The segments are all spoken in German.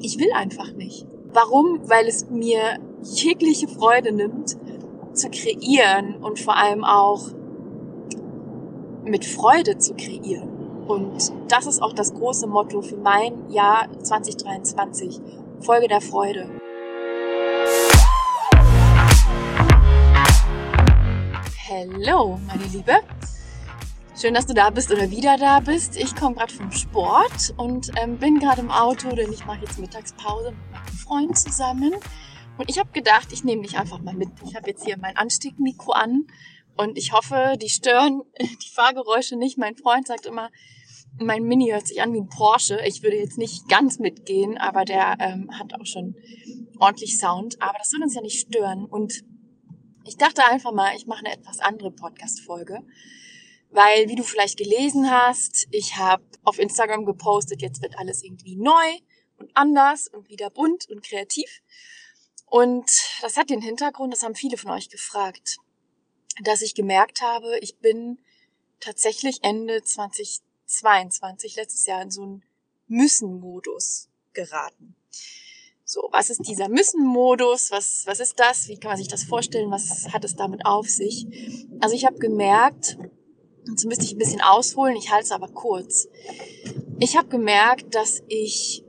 Ich will einfach nicht. Warum? Weil es mir jegliche Freude nimmt, zu kreieren und vor allem auch mit Freude zu kreieren. Und das ist auch das große Motto für mein Jahr 2023. Folge der Freude. Hallo, meine Liebe. Schön, dass du da bist oder wieder da bist. Ich komme gerade vom Sport und ähm, bin gerade im Auto, denn ich mache jetzt Mittagspause mit meinem Freund zusammen. Und ich habe gedacht, ich nehme dich einfach mal mit. Ich habe jetzt hier mein Ansteckmikro an und ich hoffe, die stören die Fahrgeräusche nicht. Mein Freund sagt immer, mein Mini hört sich an wie ein Porsche. Ich würde jetzt nicht ganz mitgehen, aber der ähm, hat auch schon ordentlich Sound. Aber das soll uns ja nicht stören. Und ich dachte einfach mal, ich mache eine etwas andere Podcast-Folge weil, wie du vielleicht gelesen hast, ich habe auf Instagram gepostet, jetzt wird alles irgendwie neu und anders und wieder bunt und kreativ. Und das hat den Hintergrund, das haben viele von euch gefragt, dass ich gemerkt habe, ich bin tatsächlich Ende 2022, letztes Jahr, in so einen Müssen-Modus geraten. So, was ist dieser Müssen-Modus? Was, was ist das? Wie kann man sich das vorstellen? Was hat es damit auf sich? Also ich habe gemerkt, Jetzt müsste ich ein bisschen ausholen, ich halte es aber kurz. Ich habe gemerkt, dass ich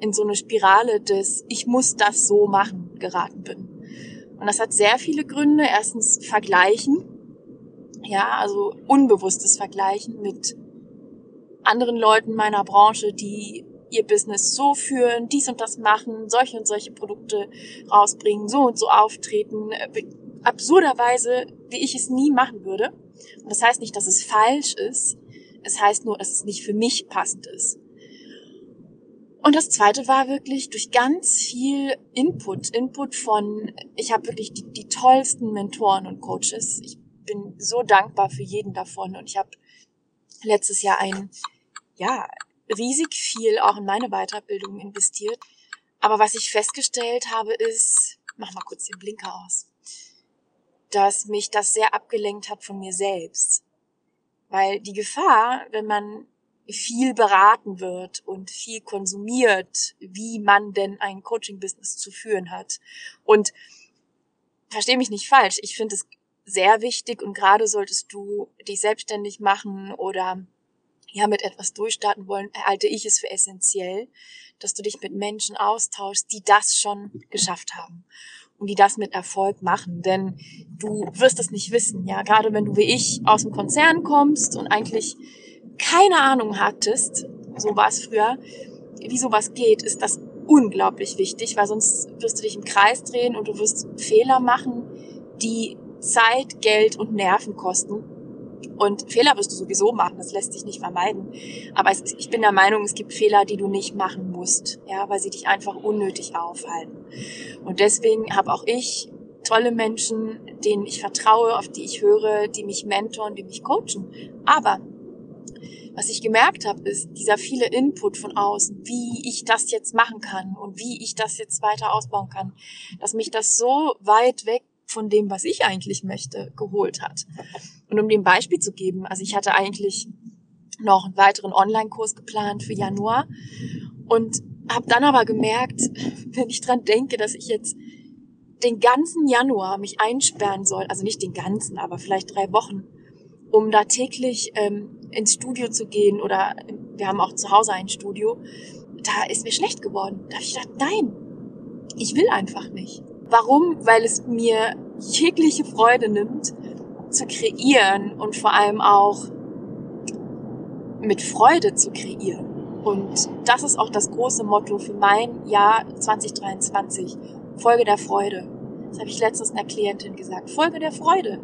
in so eine Spirale des Ich muss das so machen geraten bin. Und das hat sehr viele Gründe. Erstens Vergleichen. Ja, also unbewusstes Vergleichen mit anderen Leuten meiner Branche, die ihr Business so führen, dies und das machen, solche und solche Produkte rausbringen, so und so auftreten, äh, absurderweise, wie ich es nie machen würde. Und das heißt nicht, dass es falsch ist. Es heißt nur, dass es nicht für mich passend ist. Und das zweite war wirklich durch ganz viel Input, Input von, ich habe wirklich die, die tollsten Mentoren und Coaches. Ich bin so dankbar für jeden davon und ich habe letztes Jahr ein, ja, riesig viel auch in meine Weiterbildung investiert. Aber was ich festgestellt habe ist, mach mal kurz den Blinker aus dass mich das sehr abgelenkt hat von mir selbst. Weil die Gefahr, wenn man viel beraten wird und viel konsumiert, wie man denn ein Coaching-Business zu führen hat. Und verstehe mich nicht falsch, ich finde es sehr wichtig und gerade solltest du dich selbstständig machen oder ja mit etwas durchstarten wollen, halte ich es für essentiell, dass du dich mit Menschen austauschst, die das schon geschafft haben die das mit Erfolg machen. Denn du wirst es nicht wissen, ja. Gerade wenn du wie ich aus dem Konzern kommst und eigentlich keine Ahnung hattest, so war es früher, wie sowas geht, ist das unglaublich wichtig, weil sonst wirst du dich im Kreis drehen und du wirst Fehler machen, die Zeit, Geld und Nerven kosten und Fehler wirst du sowieso machen, das lässt sich nicht vermeiden. Aber es, ich bin der Meinung, es gibt Fehler, die du nicht machen musst, ja, weil sie dich einfach unnötig aufhalten. Und deswegen habe auch ich tolle Menschen, denen ich vertraue, auf die ich höre, die mich mentoren, die mich coachen. Aber was ich gemerkt habe, ist dieser viele Input von außen, wie ich das jetzt machen kann und wie ich das jetzt weiter ausbauen kann, dass mich das so weit weg von dem, was ich eigentlich möchte, geholt hat. Und um dem Beispiel zu geben, also ich hatte eigentlich noch einen weiteren Online-Kurs geplant für Januar und habe dann aber gemerkt, wenn ich dran denke, dass ich jetzt den ganzen Januar mich einsperren soll, also nicht den ganzen, aber vielleicht drei Wochen, um da täglich ähm, ins Studio zu gehen oder wir haben auch zu Hause ein Studio, da ist mir schlecht geworden. Da habe ich gedacht, nein, ich will einfach nicht. Warum? Weil es mir jegliche Freude nimmt, zu kreieren und vor allem auch mit Freude zu kreieren. Und das ist auch das große Motto für mein Jahr 2023. Folge der Freude. Das habe ich letztens einer Klientin gesagt. Folge der Freude.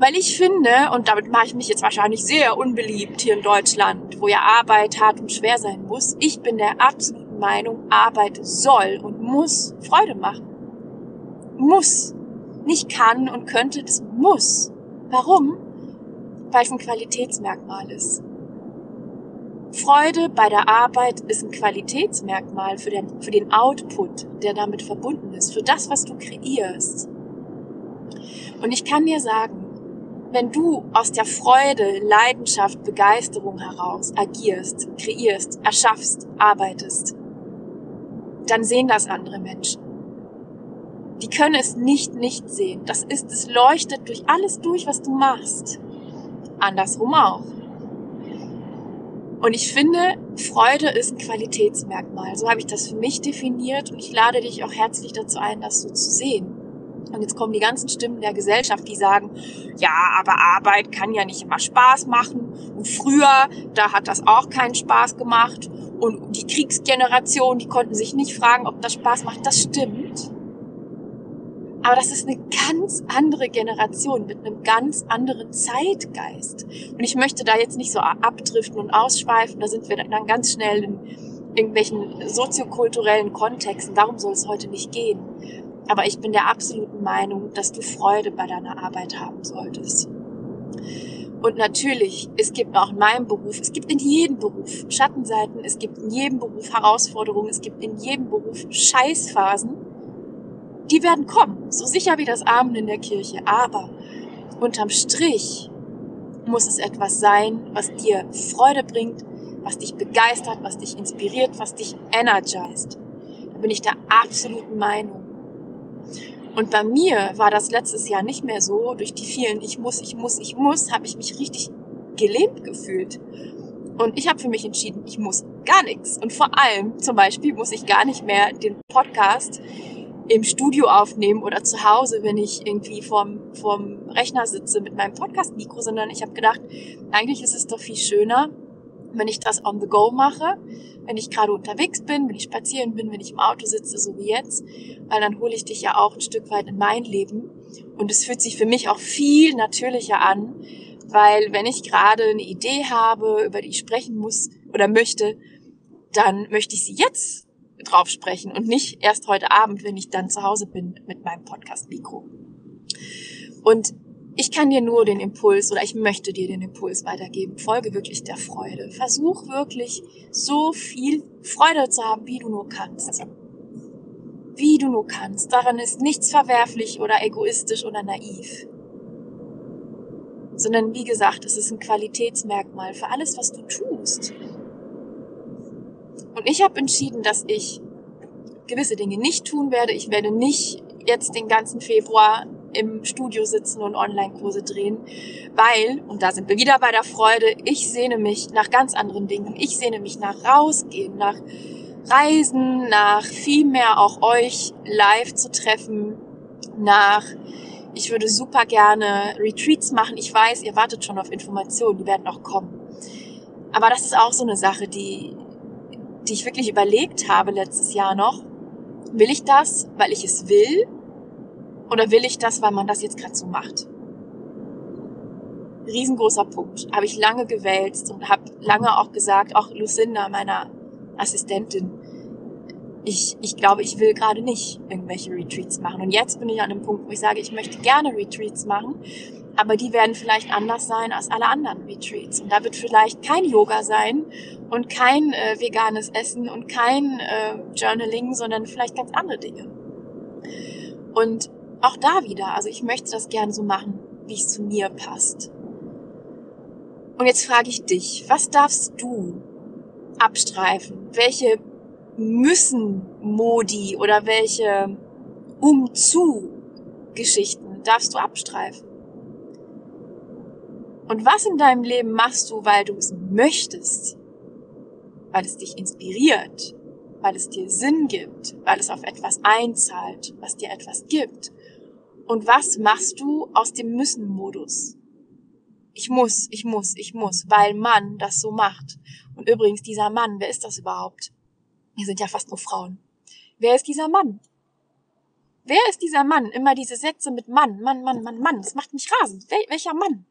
Weil ich finde, und damit mache ich mich jetzt wahrscheinlich sehr unbeliebt hier in Deutschland, wo ja Arbeit hart und schwer sein muss, ich bin der absoluten Meinung, Arbeit soll und muss Freude machen. Muss. Nicht kann und könnte, das muss. Warum? Weil es ein Qualitätsmerkmal ist. Freude bei der Arbeit ist ein Qualitätsmerkmal für den, für den Output, der damit verbunden ist, für das, was du kreierst. Und ich kann dir sagen, wenn du aus der Freude, Leidenschaft, Begeisterung heraus agierst, kreierst, erschaffst, arbeitest, dann sehen das andere Menschen. Die können es nicht nicht sehen. Das ist, es leuchtet durch alles durch, was du machst. Andersrum auch. Und ich finde, Freude ist ein Qualitätsmerkmal. So habe ich das für mich definiert und ich lade dich auch herzlich dazu ein, das so zu sehen. Und jetzt kommen die ganzen Stimmen der Gesellschaft, die sagen, ja, aber Arbeit kann ja nicht immer Spaß machen. Und früher, da hat das auch keinen Spaß gemacht. Und die Kriegsgeneration, die konnten sich nicht fragen, ob das Spaß macht. Das stimmt. Aber das ist eine ganz andere Generation mit einem ganz anderen Zeitgeist. Und ich möchte da jetzt nicht so abdriften und ausschweifen. Da sind wir dann ganz schnell in irgendwelchen soziokulturellen Kontexten. Darum soll es heute nicht gehen. Aber ich bin der absoluten Meinung, dass du Freude bei deiner Arbeit haben solltest. Und natürlich, es gibt auch in meinem Beruf, es gibt in jedem Beruf Schattenseiten, es gibt in jedem Beruf Herausforderungen, es gibt in jedem Beruf Scheißphasen. Die werden kommen, so sicher wie das Abend in der Kirche. Aber unterm Strich muss es etwas sein, was dir Freude bringt, was dich begeistert, was dich inspiriert, was dich energized. Da bin ich der absoluten Meinung. Und bei mir war das letztes Jahr nicht mehr so. Durch die vielen Ich muss, ich muss, ich muss, habe ich mich richtig gelähmt gefühlt. Und ich habe für mich entschieden, ich muss gar nichts. Und vor allem, zum Beispiel, muss ich gar nicht mehr den Podcast im Studio aufnehmen oder zu Hause, wenn ich irgendwie vorm, vorm Rechner sitze mit meinem Podcast-Mikro, sondern ich habe gedacht, eigentlich ist es doch viel schöner, wenn ich das on the go mache, wenn ich gerade unterwegs bin, wenn ich spazieren bin, wenn ich im Auto sitze, so wie jetzt, weil dann hole ich dich ja auch ein Stück weit in mein Leben. Und es fühlt sich für mich auch viel natürlicher an, weil wenn ich gerade eine Idee habe, über die ich sprechen muss oder möchte, dann möchte ich sie jetzt drauf sprechen und nicht erst heute Abend, wenn ich dann zu Hause bin mit meinem Podcast-Mikro. Und ich kann dir nur den Impuls oder ich möchte dir den Impuls weitergeben. Folge wirklich der Freude. Versuch wirklich so viel Freude zu haben, wie du nur kannst. Wie du nur kannst. Daran ist nichts verwerflich oder egoistisch oder naiv. Sondern wie gesagt, es ist ein Qualitätsmerkmal für alles, was du tust. Und ich habe entschieden, dass ich gewisse Dinge nicht tun werde. Ich werde nicht jetzt den ganzen Februar im Studio sitzen und Online-Kurse drehen, weil, und da sind wir wieder bei der Freude, ich sehne mich nach ganz anderen Dingen. Ich sehne mich nach rausgehen, nach Reisen, nach viel mehr auch euch live zu treffen, nach, ich würde super gerne Retreats machen. Ich weiß, ihr wartet schon auf Informationen, die werden noch kommen. Aber das ist auch so eine Sache, die, die ich wirklich überlegt habe letztes Jahr noch. Will ich das, weil ich es will? Oder will ich das, weil man das jetzt gerade so macht? Riesengroßer Punkt. Habe ich lange gewälzt und habe lange auch gesagt, auch Lucinda, meiner Assistentin, ich, ich glaube, ich will gerade nicht irgendwelche Retreats machen. Und jetzt bin ich an einem Punkt, wo ich sage, ich möchte gerne Retreats machen, aber die werden vielleicht anders sein als alle anderen Retreats. Und da wird vielleicht kein Yoga sein und kein äh, veganes Essen und kein äh, Journaling, sondern vielleicht ganz andere Dinge. Und auch da wieder, also ich möchte das gerne so machen, wie es zu mir passt. Und jetzt frage ich dich, was darfst du abstreifen? Welche müssen Modi oder welche umzu Geschichten darfst du abstreifen? Und was in deinem Leben machst du, weil du es möchtest? Weil es dich inspiriert? Weil es dir Sinn gibt? Weil es auf etwas einzahlt, was dir etwas gibt? Und was machst du aus dem Müssen-Modus? Ich muss, ich muss, ich muss, weil Mann das so macht. Und übrigens, dieser Mann, wer ist das überhaupt? Wir sind ja fast nur Frauen. Wer ist dieser Mann? Wer ist dieser Mann? Immer diese Sätze mit Mann, Mann, Mann, Mann, Mann. Das macht mich rasend. Wel welcher Mann?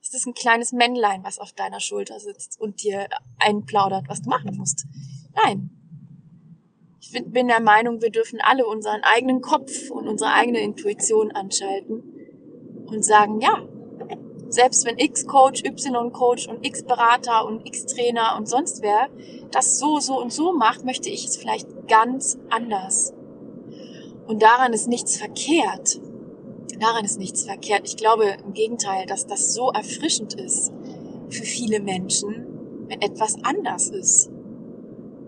Ist das ein kleines Männlein, was auf deiner Schulter sitzt und dir einplaudert, was du machen musst? Nein, ich bin der Meinung, wir dürfen alle unseren eigenen Kopf und unsere eigene Intuition anschalten und sagen, ja, selbst wenn X Coach, Y Coach und X Berater und X Trainer und sonst wer das so, so und so macht, möchte ich es vielleicht ganz anders. Und daran ist nichts verkehrt. Daran ist nichts verkehrt. Ich glaube im Gegenteil, dass das so erfrischend ist für viele Menschen, wenn etwas anders ist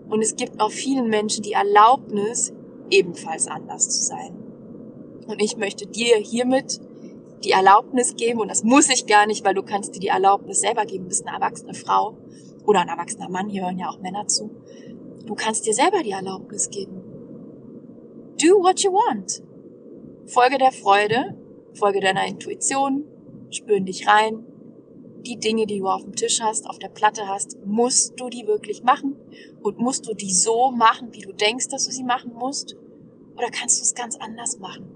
Und es gibt auch vielen Menschen die Erlaubnis, ebenfalls anders zu sein. Und ich möchte dir hiermit die Erlaubnis geben, und das muss ich gar nicht, weil du kannst dir die Erlaubnis selber geben, du bist eine erwachsene Frau oder ein erwachsener Mann, hier hören ja auch Männer zu. Du kannst dir selber die Erlaubnis geben. Do what you want. Folge der Freude, folge deiner Intuition, spür in dich rein. Die Dinge, die du auf dem Tisch hast, auf der Platte hast, musst du die wirklich machen? Und musst du die so machen, wie du denkst, dass du sie machen musst? Oder kannst du es ganz anders machen?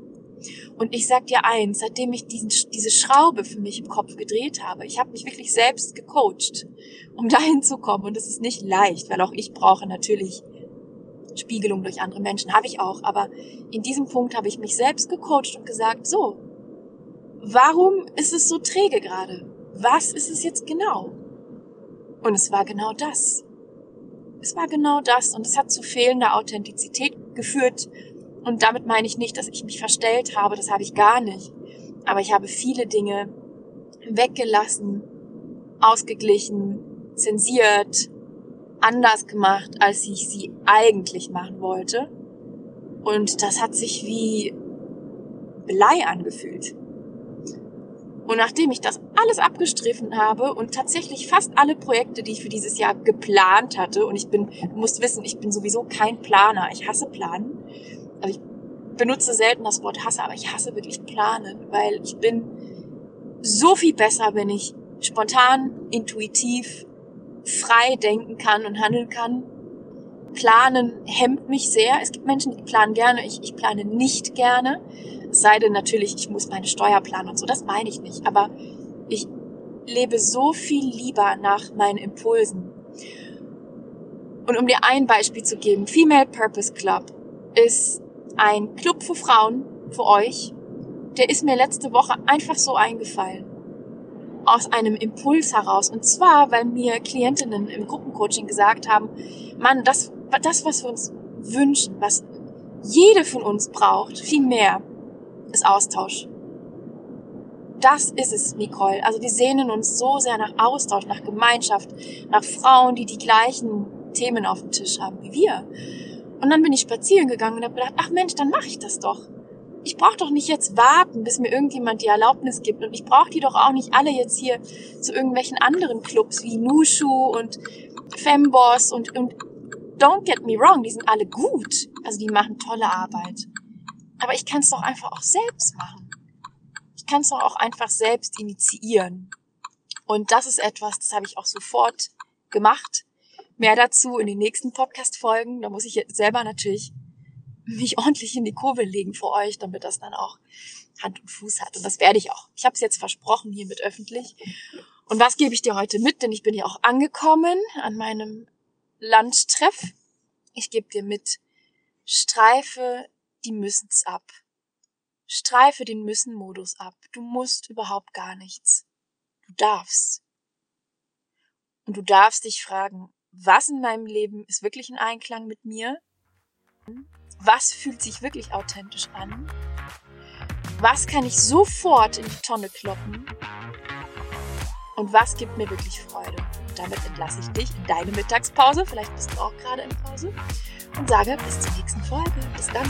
Und ich sag dir eins, seitdem ich diesen, diese Schraube für mich im Kopf gedreht habe, ich habe mich wirklich selbst gecoacht, um dahin zu kommen. Und es ist nicht leicht, weil auch ich brauche natürlich Spiegelung durch andere Menschen, habe ich auch. Aber in diesem Punkt habe ich mich selbst gecoacht und gesagt, so, warum ist es so träge gerade? Was ist es jetzt genau? Und es war genau das. Es war genau das und es hat zu fehlender Authentizität geführt und damit meine ich nicht, dass ich mich verstellt habe, das habe ich gar nicht. Aber ich habe viele Dinge weggelassen, ausgeglichen, zensiert, anders gemacht, als ich sie eigentlich machen wollte. Und das hat sich wie Blei angefühlt. Und nachdem ich das alles abgestriffen habe und tatsächlich fast alle Projekte, die ich für dieses Jahr geplant hatte, und ich bin, du musst wissen, ich bin sowieso kein Planer, ich hasse Planen, also ich benutze selten das Wort hasse, aber ich hasse wirklich planen, weil ich bin so viel besser, wenn ich spontan, intuitiv, frei denken kann und handeln kann. Planen hemmt mich sehr. Es gibt Menschen, die planen gerne. Ich, ich plane nicht gerne. Es sei denn natürlich, ich muss meine Steuer planen und so. Das meine ich nicht. Aber ich lebe so viel lieber nach meinen Impulsen. Und um dir ein Beispiel zu geben, Female Purpose Club ist ein Club für Frauen, für euch, der ist mir letzte Woche einfach so eingefallen. Aus einem Impuls heraus. Und zwar, weil mir Klientinnen im Gruppencoaching gesagt haben, Mann, das, das, was wir uns wünschen, was jede von uns braucht, viel mehr, ist Austausch. Das ist es, Nicole. Also wir sehnen uns so sehr nach Austausch, nach Gemeinschaft, nach Frauen, die die gleichen Themen auf dem Tisch haben wie wir. Und dann bin ich spazieren gegangen und habe gedacht, ach Mensch, dann mache ich das doch. Ich brauche doch nicht jetzt warten, bis mir irgendjemand die Erlaubnis gibt. Und ich brauche die doch auch nicht alle jetzt hier zu irgendwelchen anderen Clubs wie Nushu und Femboss und, und don't get me wrong, die sind alle gut. Also die machen tolle Arbeit. Aber ich kann es doch einfach auch selbst machen. Ich kann es doch auch einfach selbst initiieren. Und das ist etwas, das habe ich auch sofort gemacht. Mehr dazu in den nächsten Podcast-Folgen. Da muss ich jetzt selber natürlich mich ordentlich in die Kurve legen für euch, damit das dann auch Hand und Fuß hat. Und das werde ich auch. Ich habe es jetzt versprochen hiermit öffentlich. Und was gebe ich dir heute mit? Denn ich bin ja auch angekommen an meinem Landtreff. Ich gebe dir mit, streife die Müssens ab. Streife den Müssen-Modus ab. Du musst überhaupt gar nichts. Du darfst. Und du darfst dich fragen, was in meinem Leben ist wirklich in Einklang mit mir? Was fühlt sich wirklich authentisch an? Was kann ich sofort in die Tonne kloppen? Und was gibt mir wirklich Freude? Damit entlasse ich dich in deine Mittagspause. Vielleicht bist du auch gerade in Pause. Und sage bis zur nächsten Folge. Bis dann.